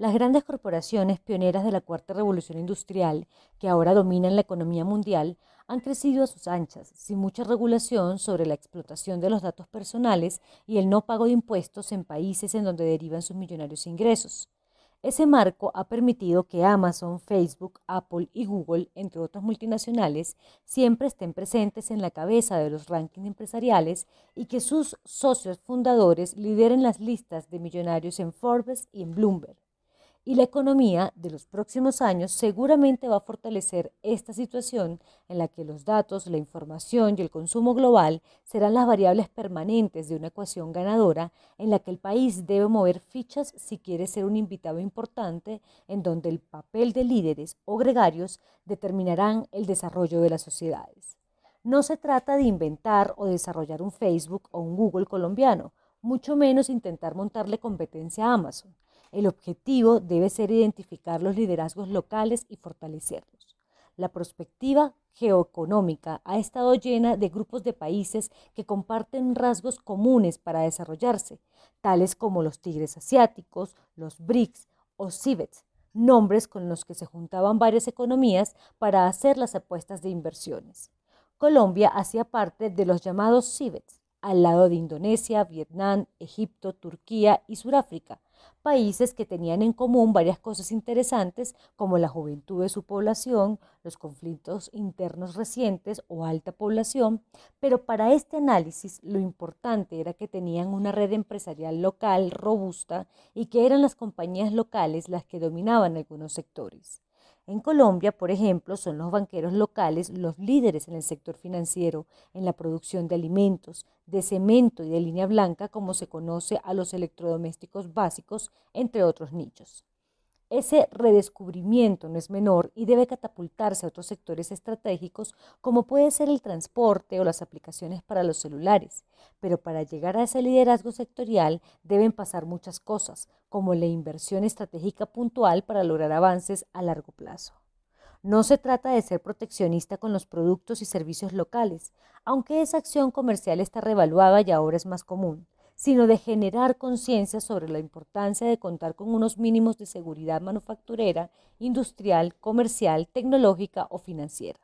Las grandes corporaciones pioneras de la cuarta revolución industrial, que ahora dominan la economía mundial, han crecido a sus anchas, sin mucha regulación sobre la explotación de los datos personales y el no pago de impuestos en países en donde derivan sus millonarios ingresos. Ese marco ha permitido que Amazon, Facebook, Apple y Google, entre otras multinacionales, siempre estén presentes en la cabeza de los rankings empresariales y que sus socios fundadores lideren las listas de millonarios en Forbes y en Bloomberg y la economía de los próximos años seguramente va a fortalecer esta situación en la que los datos, la información y el consumo global serán las variables permanentes de una ecuación ganadora en la que el país debe mover fichas si quiere ser un invitado importante en donde el papel de líderes o gregarios determinarán el desarrollo de las sociedades. No se trata de inventar o desarrollar un Facebook o un Google colombiano, mucho menos intentar montarle competencia a Amazon. El objetivo debe ser identificar los liderazgos locales y fortalecerlos. La perspectiva geoeconómica ha estado llena de grupos de países que comparten rasgos comunes para desarrollarse, tales como los tigres asiáticos, los BRICS o CIVETS, nombres con los que se juntaban varias economías para hacer las apuestas de inversiones. Colombia hacía parte de los llamados CIVETS, al lado de Indonesia, Vietnam, Egipto, Turquía y Sudáfrica, países que tenían en común varias cosas interesantes como la juventud de su población, los conflictos internos recientes o alta población, pero para este análisis lo importante era que tenían una red empresarial local robusta y que eran las compañías locales las que dominaban algunos sectores. En Colombia, por ejemplo, son los banqueros locales los líderes en el sector financiero, en la producción de alimentos, de cemento y de línea blanca, como se conoce a los electrodomésticos básicos, entre otros nichos. Ese redescubrimiento no es menor y debe catapultarse a otros sectores estratégicos como puede ser el transporte o las aplicaciones para los celulares. Pero para llegar a ese liderazgo sectorial deben pasar muchas cosas, como la inversión estratégica puntual para lograr avances a largo plazo. No se trata de ser proteccionista con los productos y servicios locales, aunque esa acción comercial está revaluada y ahora es más común sino de generar conciencia sobre la importancia de contar con unos mínimos de seguridad manufacturera, industrial, comercial, tecnológica o financiera.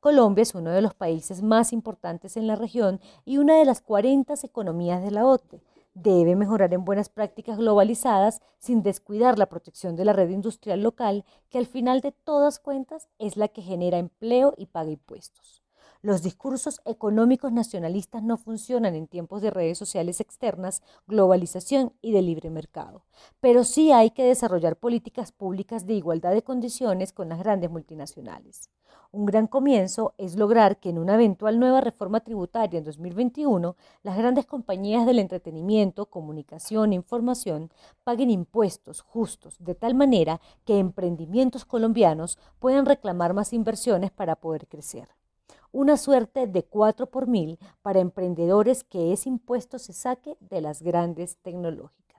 Colombia es uno de los países más importantes en la región y una de las 40 economías de la OTE. Debe mejorar en buenas prácticas globalizadas sin descuidar la protección de la red industrial local, que al final de todas cuentas es la que genera empleo y paga impuestos. Los discursos económicos nacionalistas no funcionan en tiempos de redes sociales externas, globalización y de libre mercado. Pero sí hay que desarrollar políticas públicas de igualdad de condiciones con las grandes multinacionales. Un gran comienzo es lograr que en una eventual nueva reforma tributaria en 2021 las grandes compañías del entretenimiento, comunicación e información paguen impuestos justos de tal manera que emprendimientos colombianos puedan reclamar más inversiones para poder crecer una suerte de 4 por mil para emprendedores que ese impuesto se saque de las grandes tecnológicas.